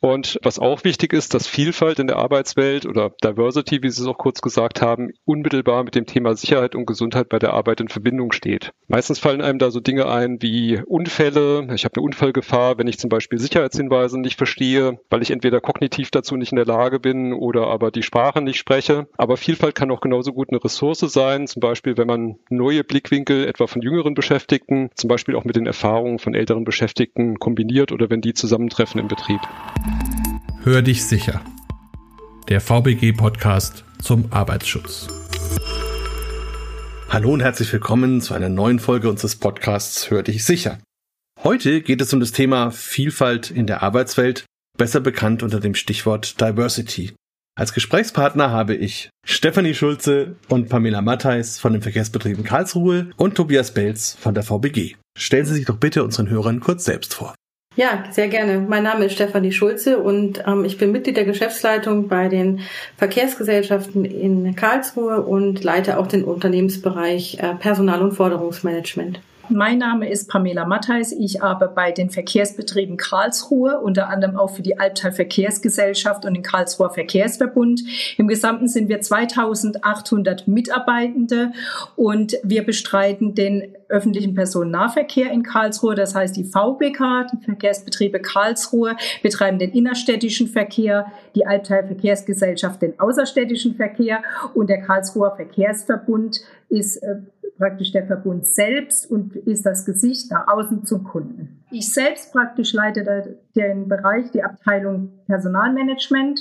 Und was auch wichtig ist, dass Vielfalt in der Arbeitswelt oder Diversity, wie Sie es auch kurz gesagt haben, unmittelbar mit dem Thema Sicherheit und Gesundheit bei der Arbeit in Verbindung steht. Meistens fallen einem da so Dinge ein wie Unfälle. Ich habe eine Unfallgefahr, wenn ich zum Beispiel Sicherheitshinweise nicht verstehe, weil ich entweder kognitiv dazu nicht in der Lage bin oder aber die Sprache nicht spreche. Aber Vielfalt kann auch genauso gut eine Ressource sein, zum Beispiel wenn man neue Blickwinkel etwa von jüngeren Beschäftigten, zum Beispiel auch mit den Erfahrungen von älteren Beschäftigten kombiniert oder wenn die zusammentreffen im Betrieb. Hör dich sicher. Der VBG-Podcast zum Arbeitsschutz. Hallo und herzlich willkommen zu einer neuen Folge unseres Podcasts Hör dich sicher. Heute geht es um das Thema Vielfalt in der Arbeitswelt, besser bekannt unter dem Stichwort Diversity. Als Gesprächspartner habe ich Stefanie Schulze und Pamela Mattheis von den Verkehrsbetrieben Karlsruhe und Tobias Belz von der VBG. Stellen Sie sich doch bitte unseren Hörern kurz selbst vor. Ja, sehr gerne. Mein Name ist Stefanie Schulze und ähm, ich bin Mitglied der Geschäftsleitung bei den Verkehrsgesellschaften in Karlsruhe und leite auch den Unternehmensbereich äh, Personal- und Forderungsmanagement. Mein Name ist Pamela Mattheis. Ich arbeite bei den Verkehrsbetrieben Karlsruhe, unter anderem auch für die Albtal Verkehrsgesellschaft und den Karlsruher Verkehrsverbund. Im Gesamten sind wir 2800 Mitarbeitende und wir bestreiten den öffentlichen Personennahverkehr in Karlsruhe. Das heißt, die VBK, die Verkehrsbetriebe Karlsruhe, betreiben den innerstädtischen Verkehr, die Albtal Verkehrsgesellschaft den außerstädtischen Verkehr und der Karlsruher Verkehrsverbund ist äh, praktisch der Verbund selbst und ist das Gesicht nach außen zum Kunden. Ich selbst praktisch leite den Bereich, die Abteilung Personalmanagement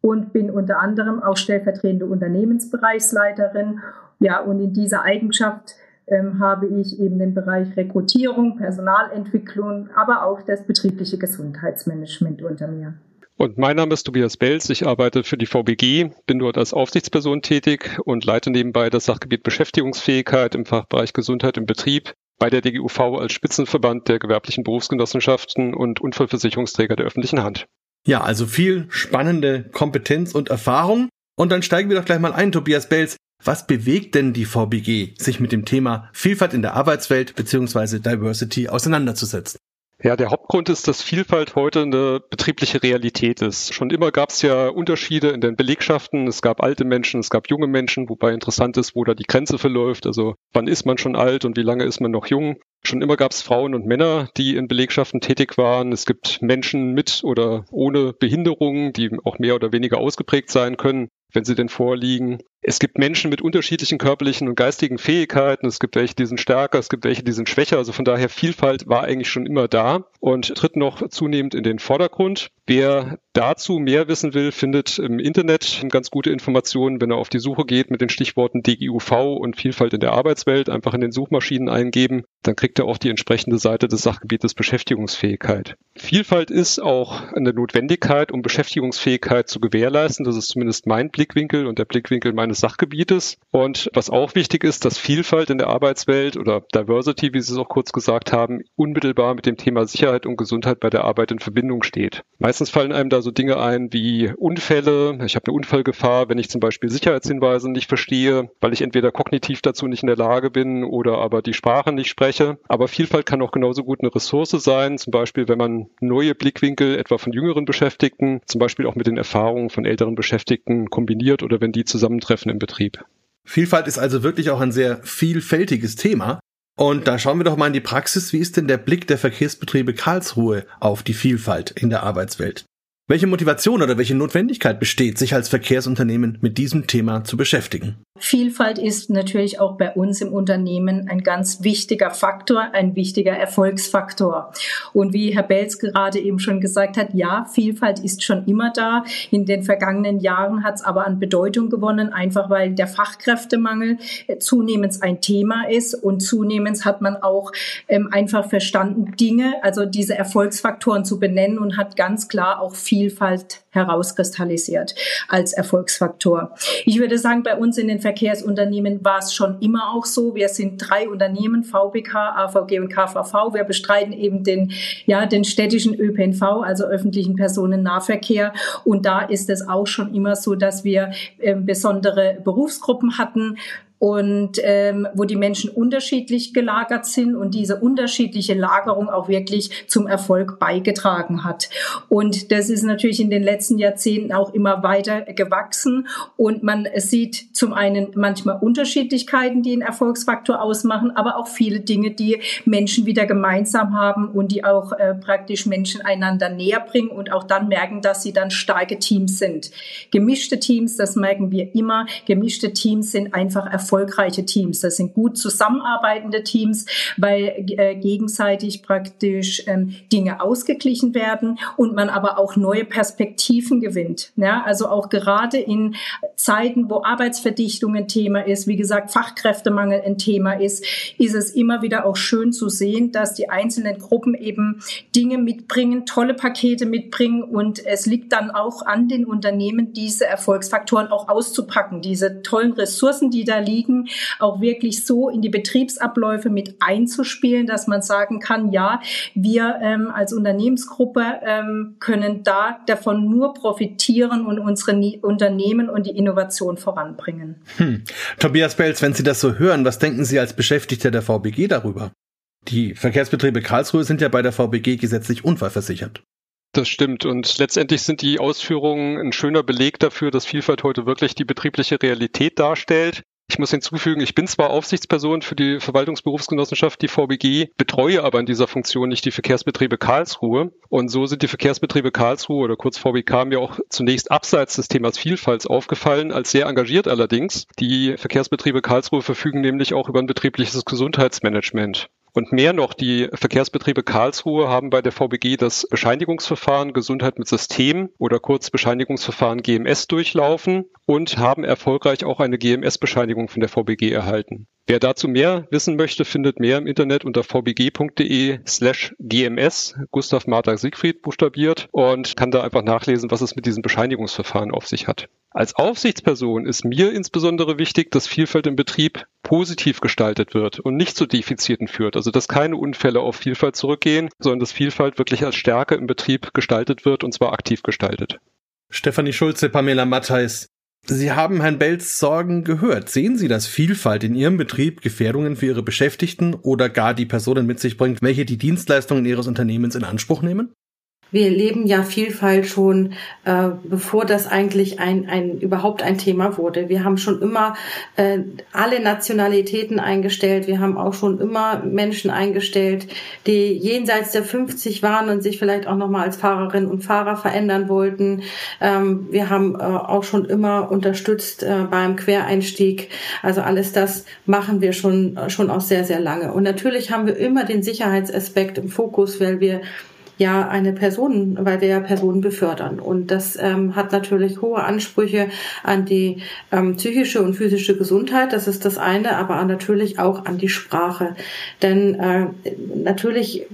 und bin unter anderem auch stellvertretende Unternehmensbereichsleiterin. Ja, und in dieser Eigenschaft ähm, habe ich eben den Bereich Rekrutierung, Personalentwicklung, aber auch das betriebliche Gesundheitsmanagement unter mir. Und mein Name ist Tobias Belz. Ich arbeite für die VBG, bin dort als Aufsichtsperson tätig und leite nebenbei das Sachgebiet Beschäftigungsfähigkeit im Fachbereich Gesundheit im Betrieb bei der DGUV als Spitzenverband der gewerblichen Berufsgenossenschaften und Unfallversicherungsträger der öffentlichen Hand. Ja, also viel spannende Kompetenz und Erfahrung. Und dann steigen wir doch gleich mal ein, Tobias Belz. Was bewegt denn die VBG, sich mit dem Thema Vielfalt in der Arbeitswelt bzw. Diversity auseinanderzusetzen? Ja, der Hauptgrund ist, dass Vielfalt heute eine betriebliche Realität ist. Schon immer gab es ja Unterschiede in den Belegschaften. Es gab alte Menschen, es gab junge Menschen, wobei interessant ist, wo da die Grenze verläuft. Also wann ist man schon alt und wie lange ist man noch jung? Schon immer gab es Frauen und Männer, die in Belegschaften tätig waren. Es gibt Menschen mit oder ohne Behinderungen, die auch mehr oder weniger ausgeprägt sein können, wenn sie denn vorliegen. Es gibt Menschen mit unterschiedlichen körperlichen und geistigen Fähigkeiten. Es gibt welche, die sind stärker, es gibt welche, die sind schwächer. Also von daher Vielfalt war eigentlich schon immer da und tritt noch zunehmend in den Vordergrund. Wer dazu mehr wissen will, findet im Internet ganz gute Informationen, wenn er auf die Suche geht mit den Stichworten DGUV und Vielfalt in der Arbeitswelt. Einfach in den Suchmaschinen eingeben. Dann kriegt er auch die entsprechende Seite des Sachgebietes Beschäftigungsfähigkeit. Vielfalt ist auch eine Notwendigkeit, um Beschäftigungsfähigkeit zu gewährleisten. Das ist zumindest mein Blickwinkel und der Blickwinkel meines des Sachgebietes. Und was auch wichtig ist, dass Vielfalt in der Arbeitswelt oder Diversity, wie Sie es auch kurz gesagt haben, unmittelbar mit dem Thema Sicherheit und Gesundheit bei der Arbeit in Verbindung steht. Meistens fallen einem da so Dinge ein wie Unfälle. Ich habe eine Unfallgefahr, wenn ich zum Beispiel Sicherheitshinweise nicht verstehe, weil ich entweder kognitiv dazu nicht in der Lage bin oder aber die Sprache nicht spreche. Aber Vielfalt kann auch genauso gut eine Ressource sein, zum Beispiel wenn man neue Blickwinkel etwa von jüngeren Beschäftigten, zum Beispiel auch mit den Erfahrungen von älteren Beschäftigten kombiniert oder wenn die zusammentreffen Treffen im Betrieb. Vielfalt ist also wirklich auch ein sehr vielfältiges Thema. Und da schauen wir doch mal in die Praxis. Wie ist denn der Blick der Verkehrsbetriebe Karlsruhe auf die Vielfalt in der Arbeitswelt? Welche Motivation oder welche Notwendigkeit besteht, sich als Verkehrsunternehmen mit diesem Thema zu beschäftigen? Vielfalt ist natürlich auch bei uns im Unternehmen ein ganz wichtiger Faktor, ein wichtiger Erfolgsfaktor. Und wie Herr Belz gerade eben schon gesagt hat, ja, Vielfalt ist schon immer da. In den vergangenen Jahren hat es aber an Bedeutung gewonnen, einfach weil der Fachkräftemangel äh, zunehmend ein Thema ist und zunehmend hat man auch ähm, einfach verstanden, Dinge, also diese Erfolgsfaktoren zu benennen und hat ganz klar auch Vielfalt herauskristallisiert als Erfolgsfaktor. Ich würde sagen, bei uns in den Verkehrsunternehmen war es schon immer auch so. Wir sind drei Unternehmen, VBK, AVG und KVV. Wir bestreiten eben den, ja, den städtischen ÖPNV, also öffentlichen Personennahverkehr. Und da ist es auch schon immer so, dass wir äh, besondere Berufsgruppen hatten, und ähm, wo die Menschen unterschiedlich gelagert sind und diese unterschiedliche Lagerung auch wirklich zum Erfolg beigetragen hat. Und das ist natürlich in den letzten Jahrzehnten auch immer weiter gewachsen und man sieht zum einen manchmal Unterschiedlichkeiten, die einen Erfolgsfaktor ausmachen, aber auch viele Dinge, die Menschen wieder gemeinsam haben und die auch äh, praktisch Menschen einander näher bringen und auch dann merken, dass sie dann starke Teams sind. Gemischte Teams, das merken wir immer, gemischte Teams sind einfach erfolgreiche Teams. Das sind gut zusammenarbeitende Teams, weil äh, gegenseitig praktisch ähm, Dinge ausgeglichen werden und man aber auch neue Perspektiven gewinnt. Ja, also auch gerade in Zeiten, wo Arbeitsverdichtung ein Thema ist, wie gesagt, Fachkräftemangel ein Thema ist, ist es immer wieder auch schön zu sehen, dass die einzelnen Gruppen eben Dinge mitbringen, tolle Pakete mitbringen und es liegt dann auch an den Unternehmen, diese Erfolgsfaktoren auch auszupacken, diese tollen Ressourcen, die da liegen, liegen, auch wirklich so in die Betriebsabläufe mit einzuspielen, dass man sagen kann, ja, wir ähm, als Unternehmensgruppe ähm, können da davon nur profitieren und unsere Unternehmen und die Innovation voranbringen. Hm. Tobias Belz, wenn Sie das so hören, was denken Sie als Beschäftigter der VBG darüber? Die Verkehrsbetriebe Karlsruhe sind ja bei der VBG gesetzlich unfallversichert. Das stimmt. Und letztendlich sind die Ausführungen ein schöner Beleg dafür, dass Vielfalt heute wirklich die betriebliche Realität darstellt. Ich muss hinzufügen, ich bin zwar Aufsichtsperson für die Verwaltungsberufsgenossenschaft, die VBG, betreue aber in dieser Funktion nicht die Verkehrsbetriebe Karlsruhe. Und so sind die Verkehrsbetriebe Karlsruhe oder kurz VBK mir auch zunächst abseits des Themas Vielfalt aufgefallen, als sehr engagiert allerdings. Die Verkehrsbetriebe Karlsruhe verfügen nämlich auch über ein betriebliches Gesundheitsmanagement. Und mehr noch, die Verkehrsbetriebe Karlsruhe haben bei der VBG das Bescheinigungsverfahren Gesundheit mit System oder kurz Bescheinigungsverfahren GMS durchlaufen und haben erfolgreich auch eine GMS-Bescheinigung von der VBG erhalten. Wer dazu mehr wissen möchte, findet mehr im Internet unter vbg.de slash gms, Gustav Martha Siegfried buchstabiert und kann da einfach nachlesen, was es mit diesem Bescheinigungsverfahren auf sich hat. Als Aufsichtsperson ist mir insbesondere wichtig, dass Vielfalt im Betrieb positiv gestaltet wird und nicht zu Defiziten führt. Also dass keine Unfälle auf Vielfalt zurückgehen, sondern dass Vielfalt wirklich als Stärke im Betrieb gestaltet wird und zwar aktiv gestaltet. Stefanie Schulze, Pamela Mattheis, Sie haben Herrn Bells Sorgen gehört. Sehen Sie, dass Vielfalt in Ihrem Betrieb Gefährdungen für Ihre Beschäftigten oder gar die Personen mit sich bringt, welche die Dienstleistungen Ihres Unternehmens in Anspruch nehmen? Wir leben ja Vielfalt schon, äh, bevor das eigentlich ein, ein überhaupt ein Thema wurde. Wir haben schon immer äh, alle Nationalitäten eingestellt. Wir haben auch schon immer Menschen eingestellt, die jenseits der 50 waren und sich vielleicht auch noch mal als Fahrerinnen und Fahrer verändern wollten. Ähm, wir haben äh, auch schon immer unterstützt äh, beim Quereinstieg. Also alles das machen wir schon schon auch sehr sehr lange. Und natürlich haben wir immer den Sicherheitsaspekt im Fokus, weil wir ja eine Person, weil wir ja Personen befördern. Und das ähm, hat natürlich hohe Ansprüche an die ähm, psychische und physische Gesundheit. Das ist das eine, aber natürlich auch an die Sprache. Denn äh, natürlich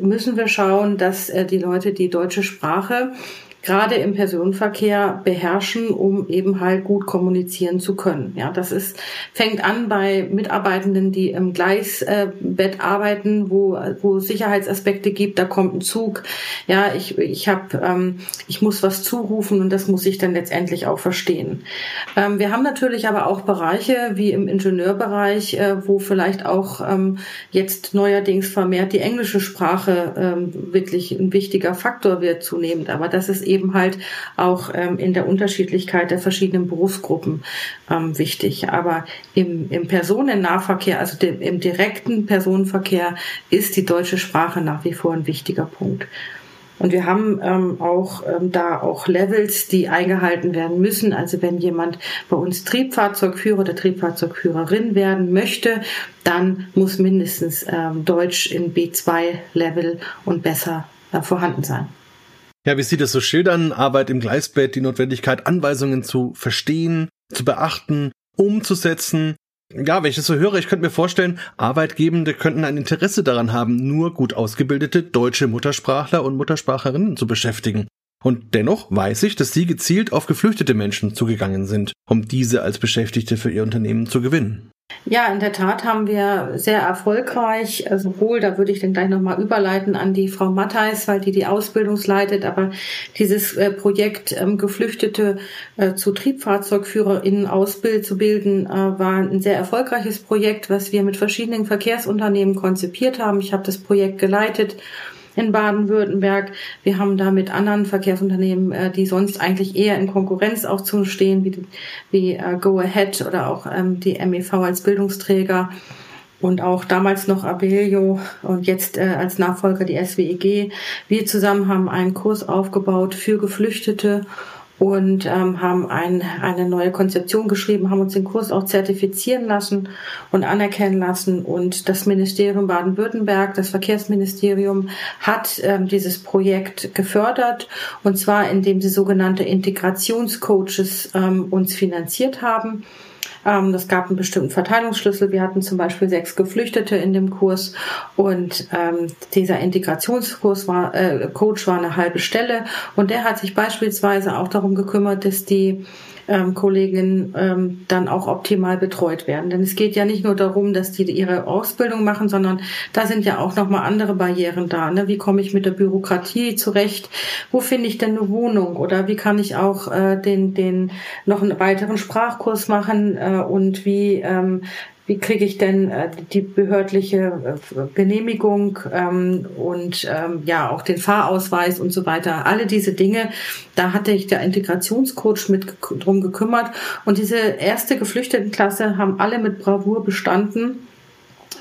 müssen wir schauen, dass äh, die Leute die deutsche Sprache gerade im Personenverkehr beherrschen, um eben halt gut kommunizieren zu können. Ja, das ist fängt an bei Mitarbeitenden, die im Gleisbett arbeiten, wo wo Sicherheitsaspekte gibt. Da kommt ein Zug. Ja, ich ich habe ähm, ich muss was zurufen und das muss ich dann letztendlich auch verstehen. Ähm, wir haben natürlich aber auch Bereiche wie im Ingenieurbereich, äh, wo vielleicht auch ähm, jetzt neuerdings vermehrt die englische Sprache ähm, wirklich ein wichtiger Faktor wird zunehmend. Aber das ist eben eben halt auch ähm, in der Unterschiedlichkeit der verschiedenen Berufsgruppen ähm, wichtig. Aber im, im Personennahverkehr, also dem, im direkten Personenverkehr, ist die deutsche Sprache nach wie vor ein wichtiger Punkt. Und wir haben ähm, auch ähm, da auch Levels, die eingehalten werden müssen. Also wenn jemand bei uns Triebfahrzeugführer oder Triebfahrzeugführerin werden möchte, dann muss mindestens ähm, Deutsch in B2-Level und besser äh, vorhanden sein. Ja, wie sieht es so schildern? Arbeit im Gleisbett, die Notwendigkeit, Anweisungen zu verstehen, zu beachten, umzusetzen. Ja, wenn ich das so höre, ich könnte mir vorstellen, Arbeitgebende könnten ein Interesse daran haben, nur gut ausgebildete deutsche Muttersprachler und Muttersprachlerinnen zu beschäftigen. Und dennoch weiß ich, dass Sie gezielt auf geflüchtete Menschen zugegangen sind, um diese als Beschäftigte für Ihr Unternehmen zu gewinnen. Ja, in der Tat haben wir sehr erfolgreich, äh, sowohl, da würde ich dann gleich nochmal überleiten an die Frau Mattheis, weil die die Ausbildung leitet, aber dieses äh, Projekt ähm, Geflüchtete äh, zu TriebfahrzeugführerInnen auszubilden, war ein sehr erfolgreiches Projekt, was wir mit verschiedenen Verkehrsunternehmen konzipiert haben. Ich habe das Projekt geleitet in Baden-Württemberg. Wir haben da mit anderen Verkehrsunternehmen, äh, die sonst eigentlich eher in Konkurrenz auch zu stehen, wie, wie äh, Go Ahead oder auch ähm, die MEV als Bildungsträger und auch damals noch Abelio und jetzt äh, als Nachfolger die SWEG. Wir zusammen haben einen Kurs aufgebaut für Geflüchtete und ähm, haben ein, eine neue Konzeption geschrieben, haben uns den Kurs auch zertifizieren lassen und anerkennen lassen. Und das Ministerium Baden-Württemberg, das Verkehrsministerium, hat ähm, dieses Projekt gefördert und zwar indem sie sogenannte Integrationscoaches ähm, uns finanziert haben. Ähm, es gab einen bestimmten Verteilungsschlüssel. Wir hatten zum Beispiel sechs Geflüchtete in dem Kurs und ähm, dieser Integrationskurs war, äh, Coach war eine halbe Stelle und der hat sich beispielsweise auch darum gekümmert, dass die ähm, Kolleginnen ähm, dann auch optimal betreut werden. Denn es geht ja nicht nur darum, dass die ihre Ausbildung machen, sondern da sind ja auch nochmal andere Barrieren da. Ne? Wie komme ich mit der Bürokratie zurecht? Wo finde ich denn eine Wohnung? Oder wie kann ich auch äh, den, den noch einen weiteren Sprachkurs machen? Äh, und wie ähm, wie kriege ich denn äh, die behördliche äh, Genehmigung ähm, und ähm, ja auch den Fahrausweis und so weiter. Alle diese Dinge, da hatte ich der Integrationscoach mit drum gekümmert und diese erste Geflüchtetenklasse haben alle mit Bravour bestanden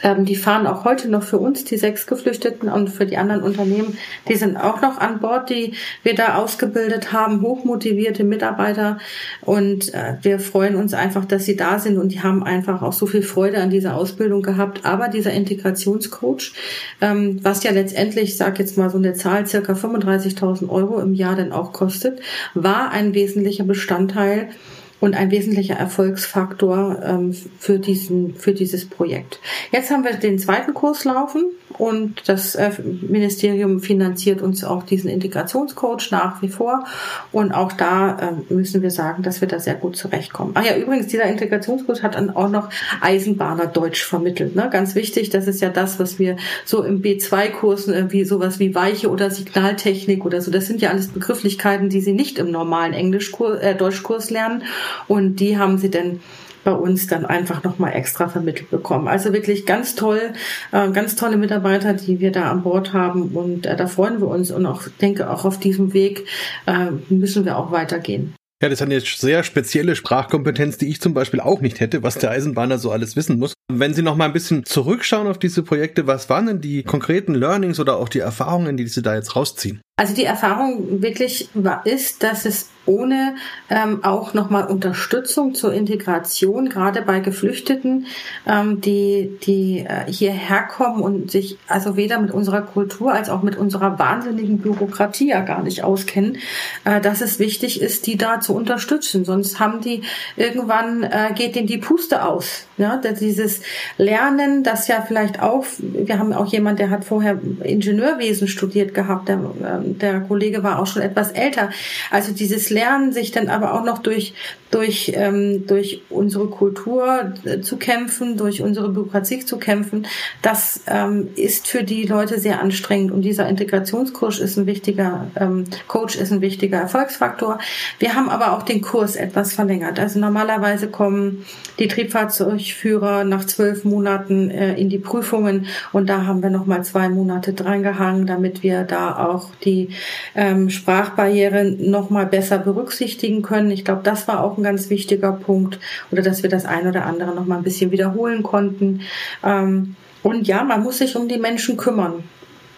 ähm, die fahren auch heute noch für uns, die sechs Geflüchteten und für die anderen Unternehmen. Die sind auch noch an Bord, die wir da ausgebildet haben, hochmotivierte Mitarbeiter. Und äh, wir freuen uns einfach, dass sie da sind und die haben einfach auch so viel Freude an dieser Ausbildung gehabt. Aber dieser Integrationscoach, ähm, was ja letztendlich, ich sage jetzt mal so eine Zahl, circa 35.000 Euro im Jahr dann auch kostet, war ein wesentlicher Bestandteil und ein wesentlicher Erfolgsfaktor ähm, für, diesen, für dieses Projekt. Jetzt haben wir den zweiten Kurs laufen und das äh, Ministerium finanziert uns auch diesen Integrationscoach nach wie vor und auch da äh, müssen wir sagen, dass wir da sehr gut zurechtkommen. Ach ja, übrigens, dieser Integrationscoach hat dann auch noch Eisenbahner Deutsch vermittelt. Ne? Ganz wichtig, das ist ja das, was wir so im B2-Kursen irgendwie sowas wie Weiche oder Signaltechnik oder so, das sind ja alles Begrifflichkeiten, die Sie nicht im normalen Englischkurs, äh, Deutschkurs lernen und die haben sie dann bei uns dann einfach nochmal extra vermittelt bekommen. Also wirklich ganz toll, äh, ganz tolle Mitarbeiter, die wir da an Bord haben und äh, da freuen wir uns und auch denke auch auf diesem Weg äh, müssen wir auch weitergehen. Ja, das ist eine sehr spezielle Sprachkompetenz, die ich zum Beispiel auch nicht hätte, was der Eisenbahner so alles wissen muss. Wenn Sie noch mal ein bisschen zurückschauen auf diese Projekte, was waren denn die konkreten Learnings oder auch die Erfahrungen, die Sie da jetzt rausziehen? Also die Erfahrung wirklich war, ist, dass es ohne ähm, auch nochmal Unterstützung zur Integration, gerade bei Geflüchteten, ähm, die, die äh, hierher kommen und sich also weder mit unserer Kultur als auch mit unserer wahnsinnigen Bürokratie ja gar nicht auskennen, äh, dass es wichtig ist, die da zu unterstützen. Sonst haben die irgendwann äh, geht ihnen die Puste aus. Ja, dieses Lernen, das ja vielleicht auch, wir haben auch jemand, der hat vorher Ingenieurwesen studiert gehabt, der, ähm, der Kollege war auch schon etwas älter. Also dieses Lernen, sich dann aber auch noch durch, durch, ähm, durch unsere Kultur äh, zu kämpfen, durch unsere Bürokratie zu kämpfen, das ähm, ist für die Leute sehr anstrengend. Und dieser Integrationskurs ist ein wichtiger, ähm, Coach ist ein wichtiger Erfolgsfaktor. Wir haben aber auch den Kurs etwas verlängert. Also normalerweise kommen die Triebfahrzeugführer nach zwölf Monaten äh, in die Prüfungen und da haben wir nochmal zwei Monate drangehangen, damit wir da auch die ähm, Sprachbarrieren nochmal besser berücksichtigen können. Ich glaube, das war auch ein ganz wichtiger Punkt oder dass wir das ein oder andere noch mal ein bisschen wiederholen konnten. Ähm, und ja, man muss sich um die Menschen kümmern.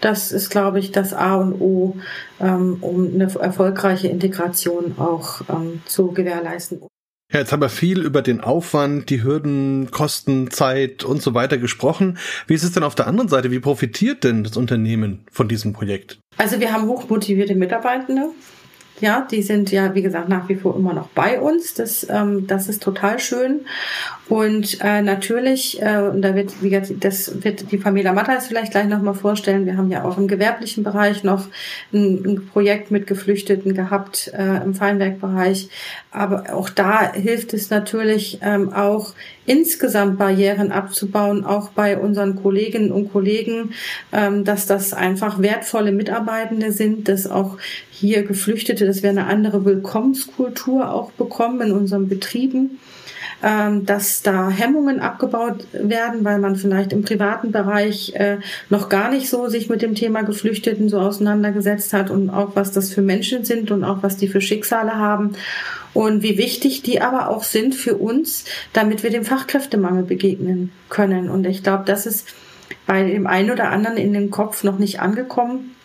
Das ist, glaube ich, das A und O, ähm, um eine erfolgreiche Integration auch ähm, zu gewährleisten. Ja, jetzt haben wir viel über den Aufwand, die Hürden, Kosten, Zeit und so weiter gesprochen. Wie ist es denn auf der anderen Seite? Wie profitiert denn das Unternehmen von diesem Projekt? Also wir haben hochmotivierte Mitarbeitende Ja, die sind ja, wie gesagt, nach wie vor immer noch bei uns. Das, ähm, das ist total schön. Und äh, natürlich, äh, und da wird, wie gesagt, das wird die Pamela Matthais vielleicht gleich nochmal vorstellen. Wir haben ja auch im gewerblichen Bereich noch ein, ein Projekt mit Geflüchteten gehabt, äh, im Feinwerkbereich. Aber auch da hilft es natürlich ähm, auch insgesamt Barrieren abzubauen, auch bei unseren Kolleginnen und Kollegen, ähm, dass das einfach wertvolle Mitarbeitende sind, dass auch hier Geflüchtete, dass wir eine andere Willkommenskultur auch bekommen in unseren Betrieben dass da Hemmungen abgebaut werden, weil man vielleicht im privaten Bereich äh, noch gar nicht so sich mit dem Thema Geflüchteten so auseinandergesetzt hat und auch was das für Menschen sind und auch was die für Schicksale haben und wie wichtig die aber auch sind für uns, damit wir dem Fachkräftemangel begegnen können. Und ich glaube, das ist bei dem einen oder anderen in den Kopf noch nicht angekommen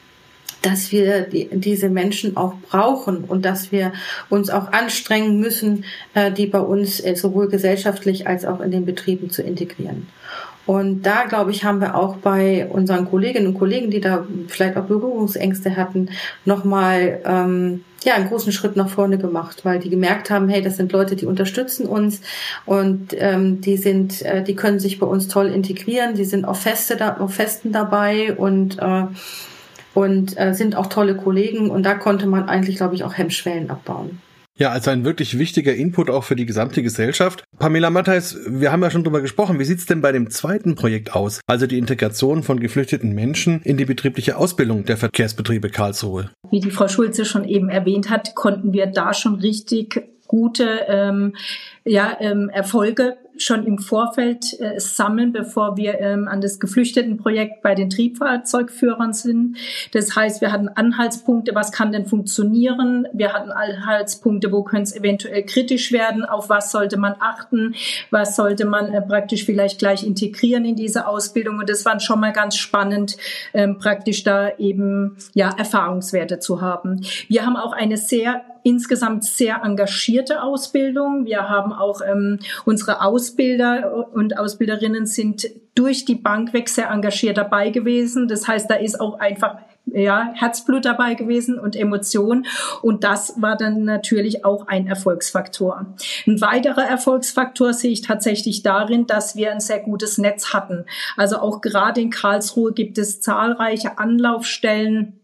dass wir die, diese Menschen auch brauchen und dass wir uns auch anstrengen müssen, äh, die bei uns äh, sowohl gesellschaftlich als auch in den Betrieben zu integrieren. Und da, glaube ich, haben wir auch bei unseren Kolleginnen und Kollegen, die da vielleicht auch Berührungsängste hatten, nochmal ähm, ja, einen großen Schritt nach vorne gemacht, weil die gemerkt haben, hey, das sind Leute, die unterstützen uns und ähm, die sind, äh, die können sich bei uns toll integrieren, die sind auf Feste da, auf Festen dabei und äh, und äh, sind auch tolle Kollegen und da konnte man eigentlich, glaube ich, auch Hemmschwellen abbauen. Ja, also ein wirklich wichtiger Input auch für die gesamte Gesellschaft. Pamela Matthijs, wir haben ja schon drüber gesprochen. Wie sieht's denn bei dem zweiten Projekt aus? Also die Integration von geflüchteten Menschen in die betriebliche Ausbildung der Verkehrsbetriebe Karlsruhe. Wie die Frau Schulze schon eben erwähnt hat, konnten wir da schon richtig gute ähm, ja, ähm, Erfolge schon im Vorfeld äh, sammeln, bevor wir ähm, an das Geflüchtetenprojekt bei den Triebfahrzeugführern sind. Das heißt, wir hatten Anhaltspunkte, was kann denn funktionieren? Wir hatten Anhaltspunkte, wo könnte es eventuell kritisch werden, auf was sollte man achten, was sollte man äh, praktisch vielleicht gleich integrieren in diese Ausbildung. Und das war schon mal ganz spannend, ähm, praktisch da eben ja Erfahrungswerte zu haben. Wir haben auch eine sehr insgesamt sehr engagierte Ausbildung. Wir haben auch ähm, unsere Ausbilder und Ausbilderinnen sind durch die Bank weg sehr engagiert dabei gewesen. Das heißt, da ist auch einfach ja, Herzblut dabei gewesen und Emotion. Und das war dann natürlich auch ein Erfolgsfaktor. Ein weiterer Erfolgsfaktor sehe ich tatsächlich darin, dass wir ein sehr gutes Netz hatten. Also auch gerade in Karlsruhe gibt es zahlreiche Anlaufstellen,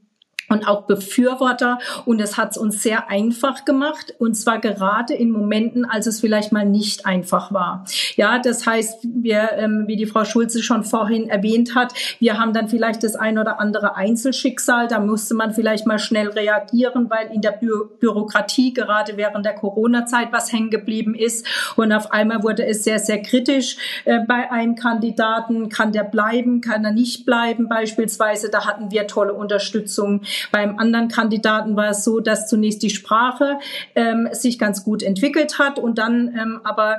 und auch Befürworter. Und es hat es uns sehr einfach gemacht. Und zwar gerade in Momenten, als es vielleicht mal nicht einfach war. Ja, das heißt, wir, ähm, wie die Frau Schulze schon vorhin erwähnt hat, wir haben dann vielleicht das ein oder andere Einzelschicksal. Da musste man vielleicht mal schnell reagieren, weil in der Bü Bürokratie gerade während der Corona-Zeit was hängen geblieben ist. Und auf einmal wurde es sehr, sehr kritisch äh, bei einem Kandidaten. Kann der bleiben? Kann er nicht bleiben? Beispielsweise, da hatten wir tolle Unterstützung beim anderen Kandidaten war es so, dass zunächst die Sprache ähm, sich ganz gut entwickelt hat und dann ähm, aber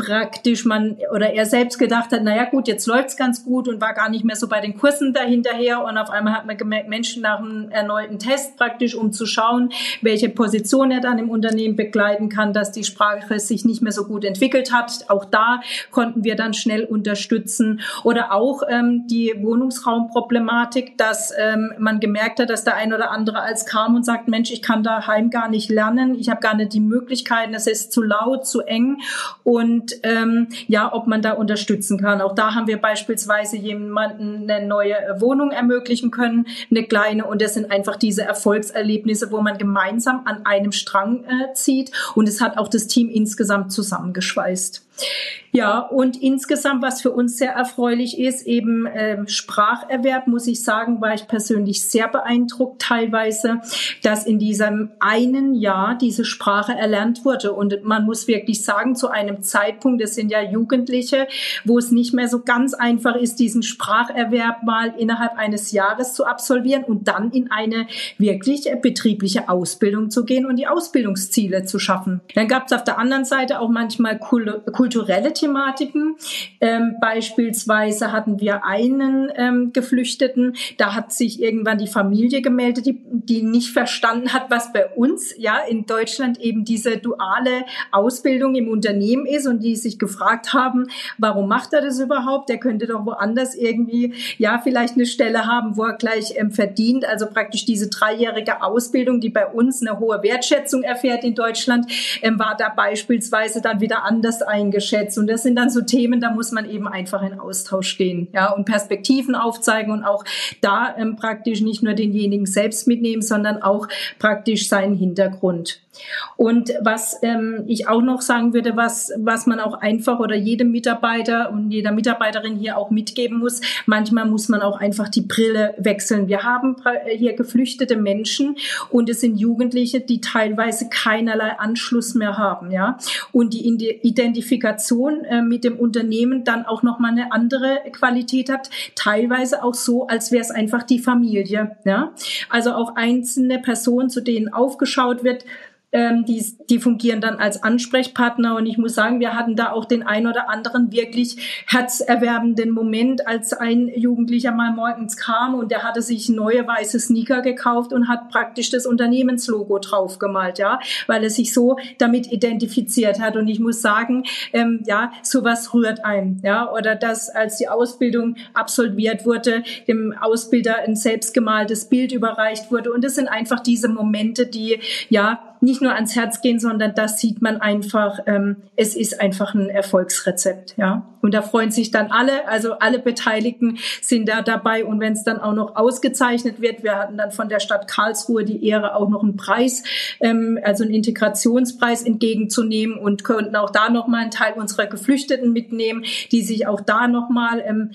praktisch man oder er selbst gedacht hat, naja gut, jetzt läuft's ganz gut und war gar nicht mehr so bei den Kursen dahinterher. Und auf einmal hat man gemerkt, Menschen nach einem erneuten Test praktisch, um zu schauen, welche Position er dann im Unternehmen begleiten kann, dass die Sprache sich nicht mehr so gut entwickelt hat. Auch da konnten wir dann schnell unterstützen. Oder auch ähm, die Wohnungsraumproblematik, dass ähm, man gemerkt hat, dass der ein oder andere als kam und sagt, Mensch, ich kann daheim gar nicht lernen, ich habe gar nicht die Möglichkeiten, es ist zu laut, zu eng. Und ähm, ja, ob man da unterstützen kann. Auch da haben wir beispielsweise jemanden eine neue Wohnung ermöglichen können, eine kleine. Und das sind einfach diese Erfolgserlebnisse, wo man gemeinsam an einem Strang äh, zieht. Und es hat auch das Team insgesamt zusammengeschweißt. Ja, und insgesamt, was für uns sehr erfreulich ist, eben ähm, Spracherwerb, muss ich sagen, war ich persönlich sehr beeindruckt teilweise, dass in diesem einen Jahr diese Sprache erlernt wurde. Und man muss wirklich sagen, zu einem Zeitpunkt, es sind ja Jugendliche, wo es nicht mehr so ganz einfach ist, diesen Spracherwerb mal innerhalb eines Jahres zu absolvieren und dann in eine wirklich betriebliche Ausbildung zu gehen und die Ausbildungsziele zu schaffen. Dann gab es auf der anderen Seite auch manchmal Kul kulturelle Thematiken. Ähm, beispielsweise hatten wir einen ähm, Geflüchteten, da hat sich irgendwann die Familie gemeldet, die, die nicht verstanden hat, was bei uns ja in Deutschland eben diese duale Ausbildung im Unternehmen ist und die sich gefragt haben, warum macht er das überhaupt? Der könnte doch woanders irgendwie ja vielleicht eine Stelle haben, wo er gleich ähm, verdient. Also praktisch diese dreijährige Ausbildung, die bei uns eine hohe Wertschätzung erfährt in Deutschland, ähm, war da beispielsweise dann wieder anders eingeschätzt. Und das sind dann so Themen, da muss man eben einfach in Austausch gehen, ja, und Perspektiven aufzeigen und auch da ähm, praktisch nicht nur denjenigen selbst mitnehmen, sondern auch praktisch seinen Hintergrund. Und was ähm, ich auch noch sagen würde, was, was man auch einfach oder jedem Mitarbeiter und jeder Mitarbeiterin hier auch mitgeben muss, manchmal muss man auch einfach die Brille wechseln. Wir haben hier geflüchtete Menschen und es sind Jugendliche, die teilweise keinerlei Anschluss mehr haben, ja. Und die Identifikation äh, mit dem Unternehmen dann auch nochmal eine andere Qualität hat, teilweise auch so, als wäre es einfach die Familie, ja. Also auch einzelne Personen, zu denen aufgeschaut wird, ähm, die, die fungieren dann als Ansprechpartner. Und ich muss sagen, wir hatten da auch den ein oder anderen wirklich herzerwerbenden Moment, als ein Jugendlicher mal morgens kam und der hatte sich neue weiße Sneaker gekauft und hat praktisch das Unternehmenslogo draufgemalt, ja, weil er sich so damit identifiziert hat. Und ich muss sagen, ähm, ja, sowas rührt einem, ja, oder dass als die Ausbildung absolviert wurde, dem Ausbilder ein selbstgemaltes Bild überreicht wurde. Und das sind einfach diese Momente, die ja nicht nur ans Herz gehen, sondern das sieht man einfach, ähm, es ist einfach ein Erfolgsrezept, ja. Und da freuen sich dann alle, also alle Beteiligten sind da dabei. Und wenn es dann auch noch ausgezeichnet wird, wir hatten dann von der Stadt Karlsruhe die Ehre, auch noch einen Preis, ähm, also einen Integrationspreis entgegenzunehmen und konnten auch da nochmal einen Teil unserer Geflüchteten mitnehmen, die sich auch da nochmal ähm,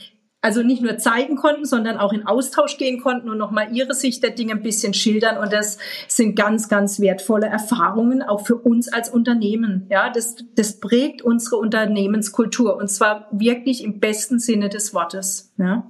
also nicht nur zeigen konnten, sondern auch in Austausch gehen konnten und nochmal ihre Sicht der Dinge ein bisschen schildern. Und das sind ganz, ganz wertvolle Erfahrungen, auch für uns als Unternehmen. Ja, das, das prägt unsere Unternehmenskultur und zwar wirklich im besten Sinne des Wortes. Ja.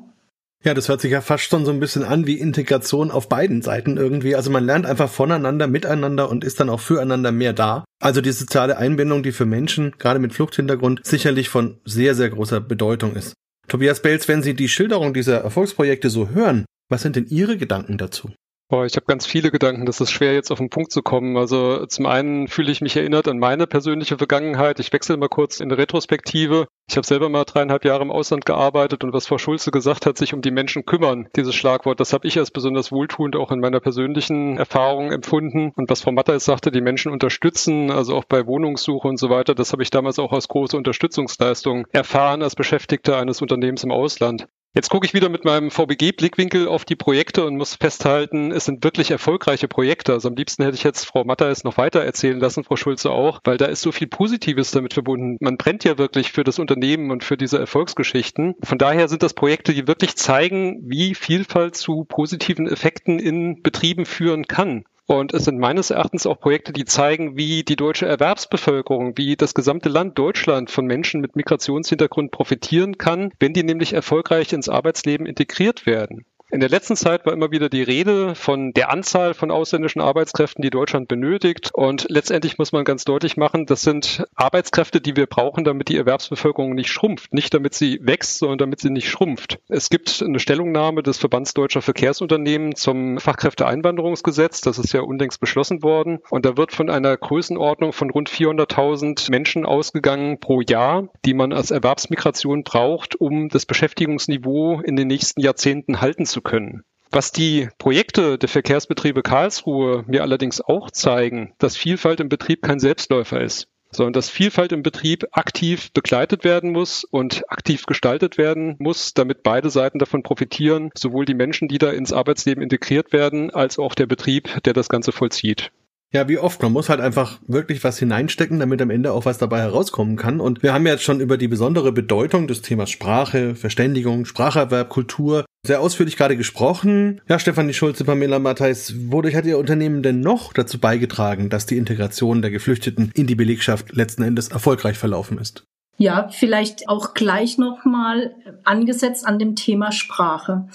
Ja, das hört sich ja fast schon so ein bisschen an wie Integration auf beiden Seiten irgendwie. Also man lernt einfach voneinander, miteinander und ist dann auch füreinander mehr da. Also die soziale Einbindung, die für Menschen, gerade mit Fluchthintergrund, sicherlich von sehr, sehr großer Bedeutung ist. Tobias Belz, wenn Sie die Schilderung dieser Erfolgsprojekte so hören, was sind denn Ihre Gedanken dazu? Boah, ich habe ganz viele Gedanken. Das ist schwer jetzt auf den Punkt zu kommen. Also zum einen fühle ich mich erinnert an meine persönliche Vergangenheit. Ich wechsle mal kurz in Retrospektive. Ich habe selber mal dreieinhalb Jahre im Ausland gearbeitet und was Frau Schulze gesagt hat, sich um die Menschen kümmern, dieses Schlagwort, das habe ich als besonders wohltuend auch in meiner persönlichen Erfahrung empfunden. Und was Frau Matters sagte, die Menschen unterstützen, also auch bei Wohnungssuche und so weiter, das habe ich damals auch als große Unterstützungsleistung erfahren als Beschäftigter eines Unternehmens im Ausland. Jetzt gucke ich wieder mit meinem VBG-Blickwinkel auf die Projekte und muss festhalten, es sind wirklich erfolgreiche Projekte. Also am liebsten hätte ich jetzt Frau Matthias noch weiter erzählen lassen, Frau Schulze auch, weil da ist so viel Positives damit verbunden. Man brennt ja wirklich für das Unternehmen und für diese Erfolgsgeschichten. Von daher sind das Projekte, die wirklich zeigen, wie Vielfalt zu positiven Effekten in Betrieben führen kann. Und es sind meines Erachtens auch Projekte, die zeigen, wie die deutsche Erwerbsbevölkerung, wie das gesamte Land Deutschland von Menschen mit Migrationshintergrund profitieren kann, wenn die nämlich erfolgreich ins Arbeitsleben integriert werden. In der letzten Zeit war immer wieder die Rede von der Anzahl von ausländischen Arbeitskräften, die Deutschland benötigt. Und letztendlich muss man ganz deutlich machen, das sind Arbeitskräfte, die wir brauchen, damit die Erwerbsbevölkerung nicht schrumpft. Nicht damit sie wächst, sondern damit sie nicht schrumpft. Es gibt eine Stellungnahme des Verbands Deutscher Verkehrsunternehmen zum Fachkräfteeinwanderungsgesetz. Das ist ja unlängst beschlossen worden. Und da wird von einer Größenordnung von rund 400.000 Menschen ausgegangen pro Jahr, die man als Erwerbsmigration braucht, um das Beschäftigungsniveau in den nächsten Jahrzehnten halten zu zu können. Was die Projekte der Verkehrsbetriebe Karlsruhe mir allerdings auch zeigen, dass Vielfalt im Betrieb kein Selbstläufer ist, sondern dass Vielfalt im Betrieb aktiv begleitet werden muss und aktiv gestaltet werden muss, damit beide Seiten davon profitieren, sowohl die Menschen, die da ins Arbeitsleben integriert werden, als auch der Betrieb, der das Ganze vollzieht. Ja, wie oft. Man muss halt einfach wirklich was hineinstecken, damit am Ende auch was dabei herauskommen kann. Und wir haben jetzt schon über die besondere Bedeutung des Themas Sprache, Verständigung, Spracherwerb, Kultur sehr ausführlich gerade gesprochen. Ja, Stefanie Schulze, Pamela Matthijs, wodurch hat Ihr Unternehmen denn noch dazu beigetragen, dass die Integration der Geflüchteten in die Belegschaft letzten Endes erfolgreich verlaufen ist? Ja, vielleicht auch gleich nochmal angesetzt an dem Thema Sprache.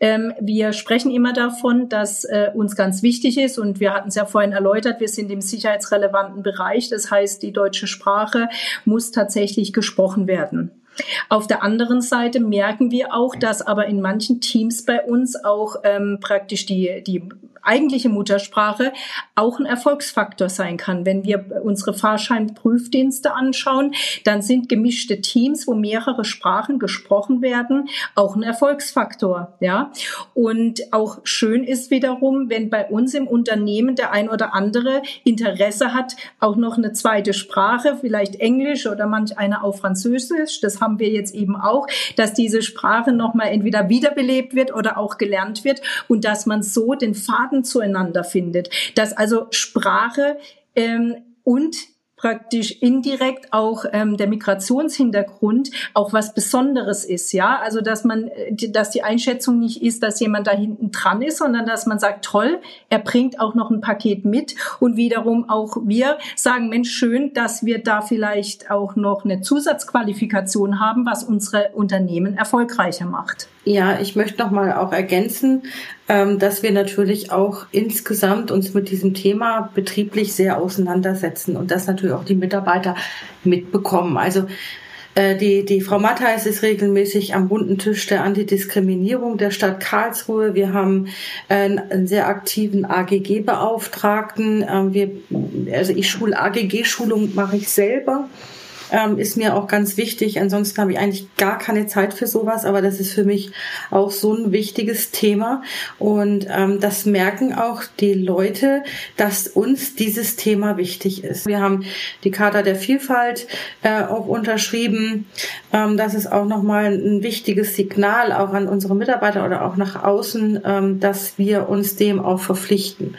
Ähm, wir sprechen immer davon, dass äh, uns ganz wichtig ist und wir hatten es ja vorhin erläutert, wir sind im sicherheitsrelevanten Bereich. Das heißt, die deutsche Sprache muss tatsächlich gesprochen werden. Auf der anderen Seite merken wir auch, dass aber in manchen Teams bei uns auch ähm, praktisch die, die eigentliche Muttersprache auch ein Erfolgsfaktor sein kann. Wenn wir unsere Fahrscheinprüfdienste anschauen, dann sind gemischte Teams, wo mehrere Sprachen gesprochen werden, auch ein Erfolgsfaktor, ja. Und auch schön ist wiederum, wenn bei uns im Unternehmen der ein oder andere Interesse hat, auch noch eine zweite Sprache, vielleicht Englisch oder manch einer auch Französisch. Das haben wir jetzt eben auch, dass diese Sprache nochmal entweder wiederbelebt wird oder auch gelernt wird und dass man so den Faden zueinander findet. Dass also Sprache ähm, und praktisch indirekt auch ähm, der Migrationshintergrund auch was Besonderes ist, ja. Also dass man, äh, dass die Einschätzung nicht ist, dass jemand da hinten dran ist, sondern dass man sagt, toll, er bringt auch noch ein Paket mit und wiederum auch wir sagen, Mensch, schön, dass wir da vielleicht auch noch eine Zusatzqualifikation haben, was unsere Unternehmen erfolgreicher macht. Ja, ich möchte noch mal auch ergänzen, ähm, dass wir natürlich auch insgesamt uns mit diesem Thema betrieblich sehr auseinandersetzen und das natürlich auch die Mitarbeiter mitbekommen. Also äh, die, die Frau Mattheis ist regelmäßig am bunten Tisch der Antidiskriminierung der Stadt Karlsruhe. Wir haben einen sehr aktiven AGG-Beauftragten. Ähm, wir, also ich schule AGG-Schulung mache ich selber ähm, ist mir auch ganz wichtig. Ansonsten habe ich eigentlich gar keine Zeit für sowas, aber das ist für mich auch so ein wichtiges Thema. Und ähm, das merken auch die Leute, dass uns dieses Thema wichtig ist. Wir haben die Charta der Vielfalt äh, auch unterschrieben. Ähm, das ist auch nochmal ein wichtiges Signal auch an unsere Mitarbeiter oder auch nach außen, ähm, dass wir uns dem auch verpflichten.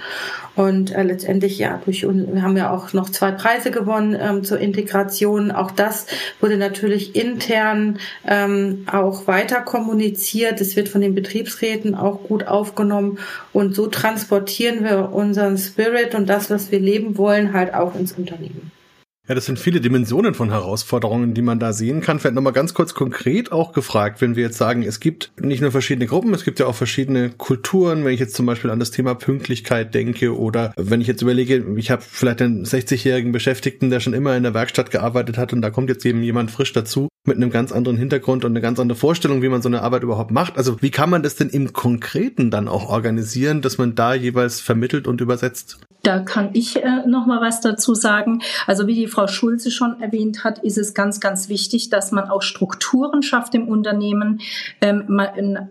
Und äh, letztendlich, ja, durch, wir haben ja auch noch zwei Preise gewonnen ähm, zur Integration. Auch das wurde natürlich intern ähm, auch weiter kommuniziert. Es wird von den Betriebsräten auch gut aufgenommen. Und so transportieren wir unseren Spirit und das, was wir leben wollen, halt auch ins Unternehmen. Ja, das sind viele Dimensionen von Herausforderungen, die man da sehen kann. Vielleicht nochmal ganz kurz konkret auch gefragt, wenn wir jetzt sagen, es gibt nicht nur verschiedene Gruppen, es gibt ja auch verschiedene Kulturen. Wenn ich jetzt zum Beispiel an das Thema Pünktlichkeit denke oder wenn ich jetzt überlege, ich habe vielleicht einen 60-jährigen Beschäftigten, der schon immer in der Werkstatt gearbeitet hat und da kommt jetzt eben jemand frisch dazu mit einem ganz anderen Hintergrund und eine ganz andere Vorstellung, wie man so eine Arbeit überhaupt macht. Also wie kann man das denn im Konkreten dann auch organisieren, dass man da jeweils vermittelt und übersetzt? Da kann ich äh, noch mal was dazu sagen. Also wie die Frau Schulze schon erwähnt hat, ist es ganz, ganz wichtig, dass man auch Strukturen schafft im Unternehmen, ähm,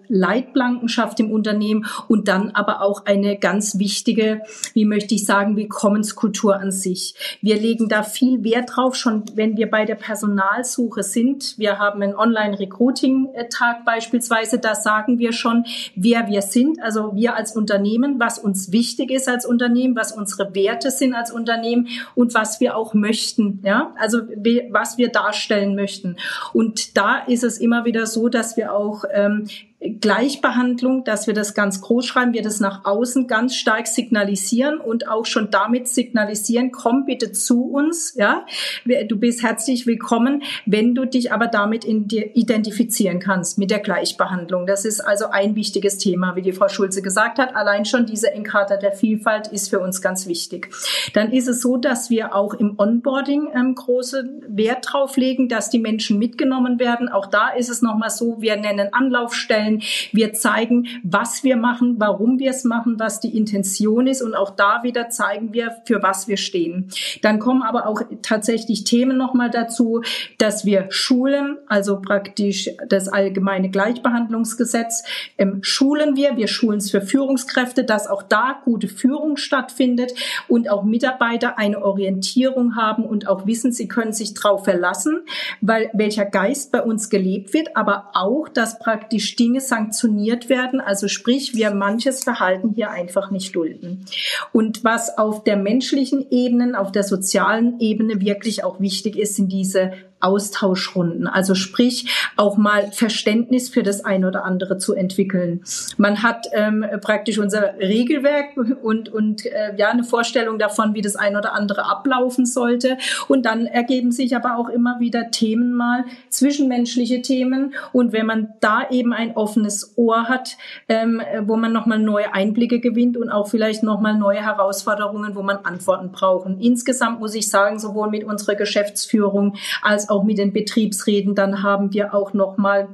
Leitplanken schafft im Unternehmen und dann aber auch eine ganz wichtige, wie möchte ich sagen, Willkommenskultur an sich. Wir legen da viel Wert drauf, schon wenn wir bei der Personalsuche sind. Wir haben einen Online-Recruiting-Tag beispielsweise, da sagen wir schon, wer wir sind, also wir als Unternehmen, was uns wichtig ist als Unternehmen, was unsere Werte sind als Unternehmen und was wir auch möchten, ja, also was wir darstellen möchten. Und da ist es immer wieder so, dass wir auch ähm, Gleichbehandlung, dass wir das ganz groß schreiben, wir das nach außen ganz stark signalisieren und auch schon damit signalisieren, komm bitte zu uns, ja, du bist herzlich willkommen, wenn du dich aber damit identifizieren kannst mit der Gleichbehandlung. Das ist also ein wichtiges Thema, wie die Frau Schulze gesagt hat. Allein schon diese Enkarta der Vielfalt ist für uns ganz wichtig. Dann ist es so, dass wir auch im Onboarding ähm, große Wert drauf legen, dass die Menschen mitgenommen werden. Auch da ist es nochmal so, wir nennen Anlaufstellen, darstellen. Wir zeigen, was wir machen, warum wir es machen, was die Intention ist und auch da wieder zeigen wir, für was wir stehen. Dann kommen aber auch tatsächlich Themen nochmal dazu, dass wir schulen, also praktisch das allgemeine Gleichbehandlungsgesetz ähm, schulen wir. Wir schulen es für Führungskräfte, dass auch da gute Führung stattfindet und auch Mitarbeiter eine Orientierung haben und auch wissen, sie können sich darauf verlassen, weil welcher Geist bei uns gelebt wird, aber auch, dass praktisch Dinge Dinge sanktioniert werden. Also sprich, wir manches Verhalten hier einfach nicht dulden. Und was auf der menschlichen Ebene, auf der sozialen Ebene wirklich auch wichtig ist, sind diese Austauschrunden. Also sprich, auch mal Verständnis für das ein oder andere zu entwickeln. Man hat ähm, praktisch unser Regelwerk und, und äh, ja, eine Vorstellung davon, wie das ein oder andere ablaufen sollte. Und dann ergeben sich aber auch immer wieder Themen mal, zwischenmenschliche Themen. Und wenn man da eben ein offenes Ohr hat, ähm, wo man nochmal neue Einblicke gewinnt und auch vielleicht nochmal neue Herausforderungen, wo man Antworten braucht. Insgesamt muss ich sagen, sowohl mit unserer Geschäftsführung als auch mit den Betriebsräten, dann haben wir auch nochmal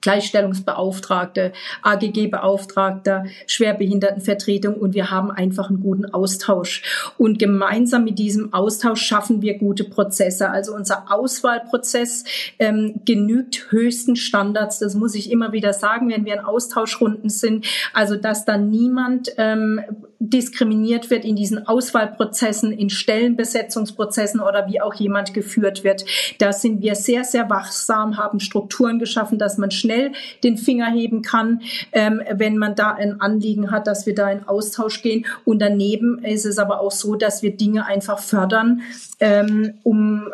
Gleichstellungsbeauftragte, AGG-Beauftragter, Schwerbehindertenvertretung und wir haben einfach einen guten Austausch. Und gemeinsam mit diesem Austausch schaffen wir gute Prozesse. Also unser Auswahlprozess ähm, genügt höchsten Standards. Das muss ich immer wieder sagen, wenn wir in Austauschrunden sind. Also dass da niemand ähm, diskriminiert wird in diesen Auswahlprozessen, in Stellenbesetzungsprozessen oder wie auch jemand geführt wird. Da sind wir sehr, sehr wachsam, haben Strukturen geschaffen, dass man schnell den Finger heben kann, ähm, wenn man da ein Anliegen hat, dass wir da in Austausch gehen. Und daneben ist es aber auch so, dass wir Dinge einfach fördern, ähm, um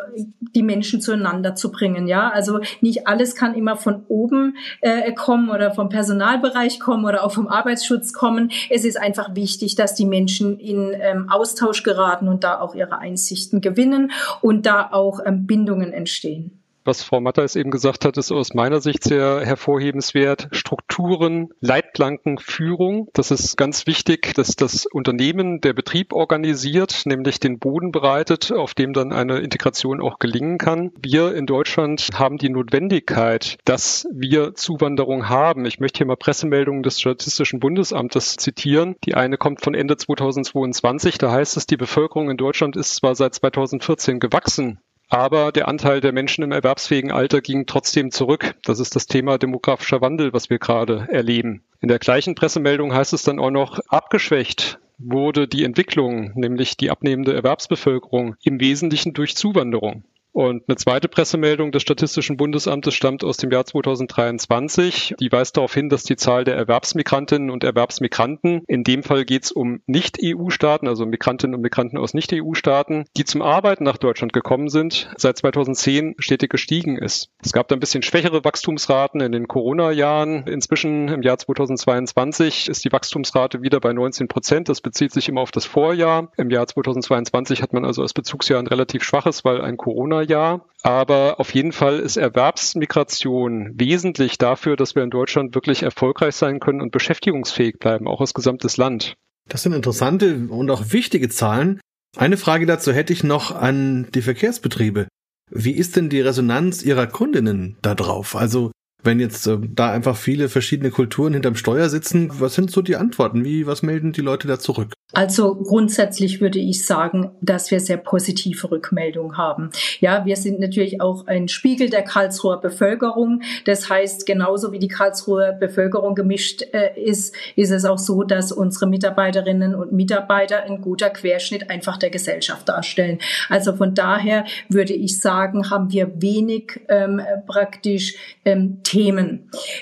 die Menschen zueinander zu bringen. Ja, also nicht alles kann immer von oben äh, kommen oder vom Personalbereich kommen oder auch vom Arbeitsschutz kommen. Es ist einfach wichtig, dass die Menschen in ähm, Austausch geraten und da auch ihre Einsichten gewinnen und da auch ähm, Bindungen entstehen was Frau Mattheis eben gesagt hat, ist aus meiner Sicht sehr hervorhebenswert. Strukturen, Leitplanken, Führung. Das ist ganz wichtig, dass das Unternehmen, der Betrieb organisiert, nämlich den Boden bereitet, auf dem dann eine Integration auch gelingen kann. Wir in Deutschland haben die Notwendigkeit, dass wir Zuwanderung haben. Ich möchte hier mal Pressemeldungen des Statistischen Bundesamtes zitieren. Die eine kommt von Ende 2022. Da heißt es, die Bevölkerung in Deutschland ist zwar seit 2014 gewachsen, aber der Anteil der Menschen im erwerbsfähigen Alter ging trotzdem zurück. Das ist das Thema demografischer Wandel, was wir gerade erleben. In der gleichen Pressemeldung heißt es dann auch noch, abgeschwächt wurde die Entwicklung, nämlich die abnehmende Erwerbsbevölkerung, im Wesentlichen durch Zuwanderung. Und eine zweite Pressemeldung des Statistischen Bundesamtes stammt aus dem Jahr 2023. Die weist darauf hin, dass die Zahl der Erwerbsmigrantinnen und Erwerbsmigranten, in dem Fall geht es um Nicht-EU-Staaten, also Migrantinnen und Migranten aus Nicht-EU-Staaten, die zum Arbeiten nach Deutschland gekommen sind, seit 2010 stetig gestiegen ist. Es gab da ein bisschen schwächere Wachstumsraten in den Corona-Jahren. Inzwischen im Jahr 2022 ist die Wachstumsrate wieder bei 19 Prozent. Das bezieht sich immer auf das Vorjahr. Im Jahr 2022 hat man also als Bezugsjahr ein relativ schwaches, weil ein Corona Jahr. Aber auf jeden Fall ist Erwerbsmigration wesentlich dafür, dass wir in Deutschland wirklich erfolgreich sein können und beschäftigungsfähig bleiben, auch als gesamtes Land. Das sind interessante und auch wichtige Zahlen. Eine Frage dazu hätte ich noch an die Verkehrsbetriebe. Wie ist denn die Resonanz Ihrer Kundinnen da drauf? Also wenn jetzt äh, da einfach viele verschiedene Kulturen hinterm Steuer sitzen, was sind so die Antworten? Wie, was melden die Leute da zurück? Also grundsätzlich würde ich sagen, dass wir sehr positive Rückmeldungen haben. Ja, wir sind natürlich auch ein Spiegel der Karlsruher Bevölkerung. Das heißt, genauso wie die Karlsruher Bevölkerung gemischt äh, ist, ist es auch so, dass unsere Mitarbeiterinnen und Mitarbeiter ein guter Querschnitt einfach der Gesellschaft darstellen. Also von daher würde ich sagen, haben wir wenig ähm, praktisch ähm, Themen.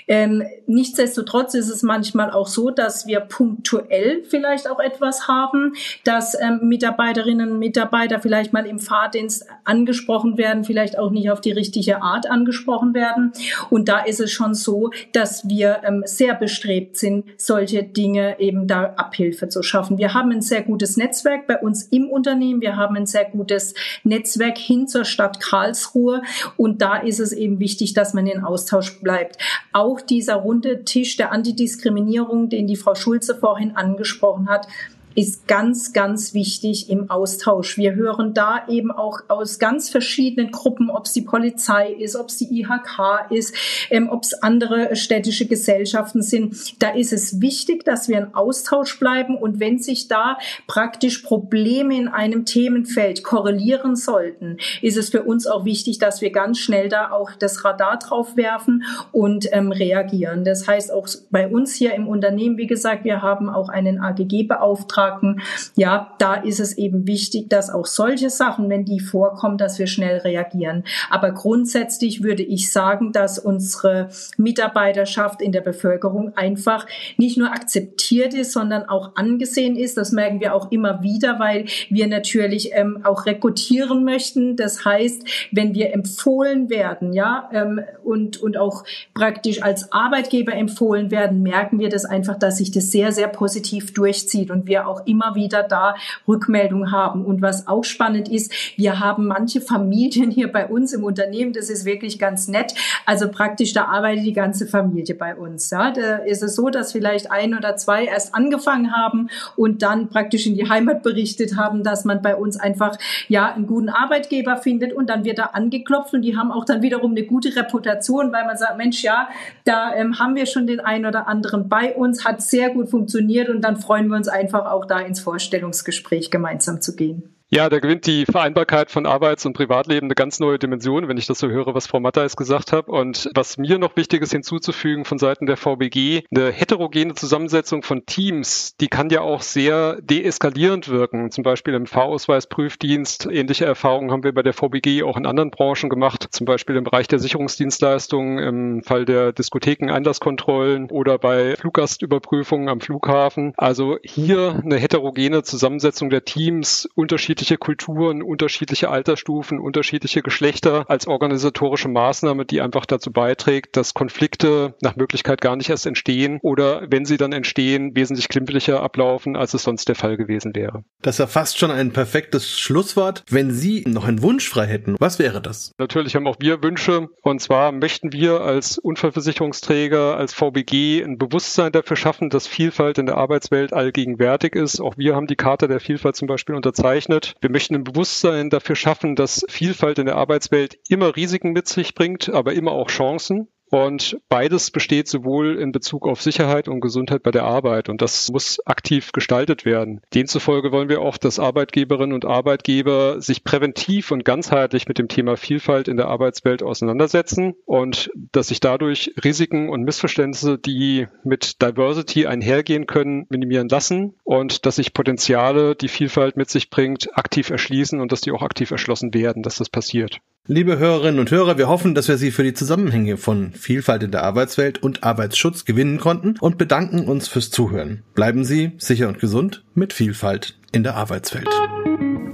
Ähm, nichtsdestotrotz ist es manchmal auch so, dass wir punktuell vielleicht auch etwas haben, dass ähm, Mitarbeiterinnen und Mitarbeiter vielleicht mal im Fahrdienst angesprochen werden, vielleicht auch nicht auf die richtige Art angesprochen werden. Und da ist es schon so, dass wir ähm, sehr bestrebt sind, solche Dinge eben da Abhilfe zu schaffen. Wir haben ein sehr gutes Netzwerk bei uns im Unternehmen. Wir haben ein sehr gutes Netzwerk hin zur Stadt Karlsruhe. Und da ist es eben wichtig, dass man in Austausch bleibt. Auch dieser runde Tisch der Antidiskriminierung, den die Frau Schulze vorhin angesprochen hat, ist ganz, ganz wichtig im Austausch. Wir hören da eben auch aus ganz verschiedenen Gruppen, ob es die Polizei ist, ob es die IHK ist, ähm, ob es andere städtische Gesellschaften sind. Da ist es wichtig, dass wir in Austausch bleiben und wenn sich da praktisch Probleme in einem Themenfeld korrelieren sollten, ist es für uns auch wichtig, dass wir ganz schnell da auch das Radar drauf werfen und ähm, reagieren. Das heißt auch bei uns hier im Unternehmen, wie gesagt, wir haben auch einen AGG-Beauftragten, abhaken. Ja, da ist es eben wichtig, dass auch solche Sachen, wenn die vorkommen, dass wir schnell reagieren. Aber grundsätzlich würde ich sagen, dass unsere Mitarbeiterschaft in der Bevölkerung einfach nicht nur akzeptiert ist, sondern auch angesehen ist. Das merken wir auch immer wieder, weil wir natürlich ähm, auch rekrutieren möchten. Das heißt, wenn wir empfohlen werden, ja, ähm, und, und auch praktisch als Arbeitgeber empfohlen werden, merken wir das einfach, dass sich das sehr, sehr positiv durchzieht und wir auch immer wieder da Rückmeldung haben. Und was auch spannend ist, wir haben manche Familien hier bei uns im Unternehmen, das ist wirklich ganz nett. Also praktisch, da arbeitet die ganze Familie bei uns. Ja. Da ist es so, dass vielleicht ein oder zwei erst angefangen haben und dann praktisch in die Heimat berichtet haben, dass man bei uns einfach ja einen guten Arbeitgeber findet und dann wird da angeklopft und die haben auch dann wiederum eine gute Reputation, weil man sagt, Mensch, ja, da ähm, haben wir schon den einen oder anderen bei uns, hat sehr gut funktioniert und dann freuen wir uns einfach auch da ins Vorstellungsgespräch gemeinsam zu gehen. Ja, da gewinnt die Vereinbarkeit von Arbeits- und Privatleben eine ganz neue Dimension, wenn ich das so höre, was Frau Matthijs gesagt hat. Und was mir noch wichtig ist hinzuzufügen von Seiten der VBG, eine heterogene Zusammensetzung von Teams, die kann ja auch sehr deeskalierend wirken. Zum Beispiel im Fahrausweisprüfdienst. Ähnliche Erfahrungen haben wir bei der VBG auch in anderen Branchen gemacht. Zum Beispiel im Bereich der Sicherungsdienstleistungen, im Fall der Diskotheken Einlasskontrollen oder bei Fluggastüberprüfungen am Flughafen. Also hier eine heterogene Zusammensetzung der Teams, unterschiedliche unterschiedliche Kulturen, unterschiedliche Altersstufen, unterschiedliche Geschlechter als organisatorische Maßnahme, die einfach dazu beiträgt, dass Konflikte nach Möglichkeit gar nicht erst entstehen oder wenn sie dann entstehen, wesentlich glimpflicher ablaufen, als es sonst der Fall gewesen wäre. Das war fast schon ein perfektes Schlusswort. Wenn Sie noch einen Wunsch frei hätten, was wäre das? Natürlich haben auch wir Wünsche. Und zwar möchten wir als Unfallversicherungsträger, als VBG ein Bewusstsein dafür schaffen, dass Vielfalt in der Arbeitswelt allgegenwärtig ist. Auch wir haben die Charta der Vielfalt zum Beispiel unterzeichnet wir möchten ein Bewusstsein dafür schaffen, dass Vielfalt in der Arbeitswelt immer Risiken mit sich bringt, aber immer auch Chancen. Und beides besteht sowohl in Bezug auf Sicherheit und Gesundheit bei der Arbeit. Und das muss aktiv gestaltet werden. Demzufolge wollen wir auch, dass Arbeitgeberinnen und Arbeitgeber sich präventiv und ganzheitlich mit dem Thema Vielfalt in der Arbeitswelt auseinandersetzen und dass sich dadurch Risiken und Missverständnisse, die mit Diversity einhergehen können, minimieren lassen und dass sich Potenziale, die Vielfalt mit sich bringt, aktiv erschließen und dass die auch aktiv erschlossen werden, dass das passiert. Liebe Hörerinnen und Hörer, wir hoffen, dass wir Sie für die Zusammenhänge von Vielfalt in der Arbeitswelt und Arbeitsschutz gewinnen konnten und bedanken uns fürs Zuhören. Bleiben Sie sicher und gesund mit Vielfalt in der Arbeitswelt.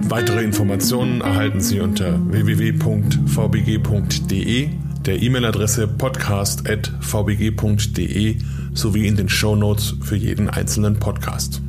Weitere Informationen erhalten Sie unter www.vbg.de, der E-Mail-Adresse podcast.vbg.de sowie in den Show Notes für jeden einzelnen Podcast.